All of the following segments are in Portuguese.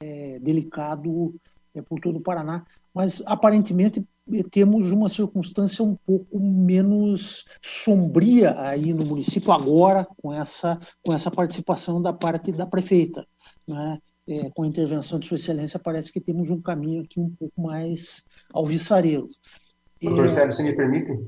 é, delicado é, por todo o Paraná, mas aparentemente temos uma circunstância um pouco menos sombria aí no município agora com essa com essa participação da parte da prefeita, né? É, com a intervenção de Sua Excelência parece que temos um caminho aqui um pouco mais alvissareiro. Doutor é... Sérgio, se me permite?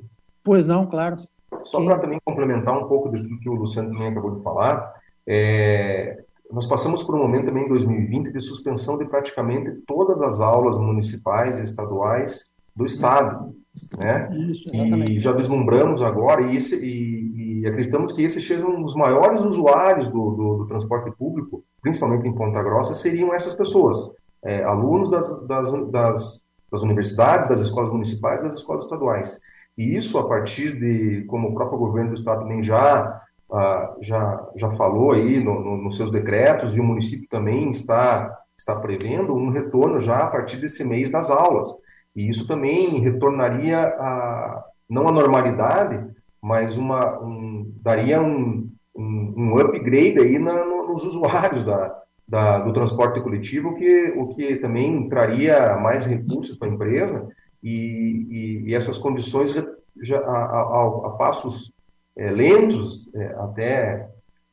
Pois não, claro. Só para também complementar um pouco do que o Luciano também acabou de falar, é, nós passamos por um momento também em 2020 de suspensão de praticamente todas as aulas municipais e estaduais do Estado. Né? Isso, e já vislumbramos agora e, esse, e, e, acreditamos que esses sejam os maiores usuários do, do, do, transporte público, principalmente em Ponta Grossa, seriam essas pessoas, é, alunos das, das, das, das universidades, das escolas municipais, das escolas estaduais. E isso a partir de, como o próprio governo do estado também já ah, já já falou aí no, no, nos seus decretos e o município também está está prevendo um retorno já a partir desse mês das aulas. E isso também retornaria a não a normalidade, mas uma um, daria um, um, um, upgrade aí na, no, nos usuários da, da, do transporte coletivo, que, o que também traria mais recursos para a empresa e, e, e essas condições já, a, a, a passos é, lentos é, até,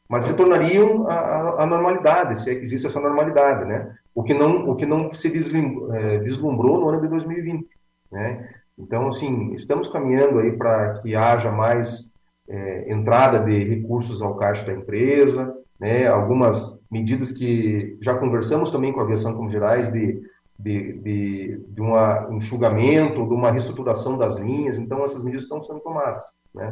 mas retornariam à, normalidade, se é existe essa normalidade, né? O que não, o que não se é, vislumbrou no ano de 2020, né? Então, assim, estamos caminhando aí para que haja mais é, entrada de recursos ao caixa da empresa, né? Algumas medidas que já conversamos também com a aviação como gerais de de, de, de um enxugamento, de uma reestruturação das linhas. Então, essas medidas estão sendo tomadas. Né?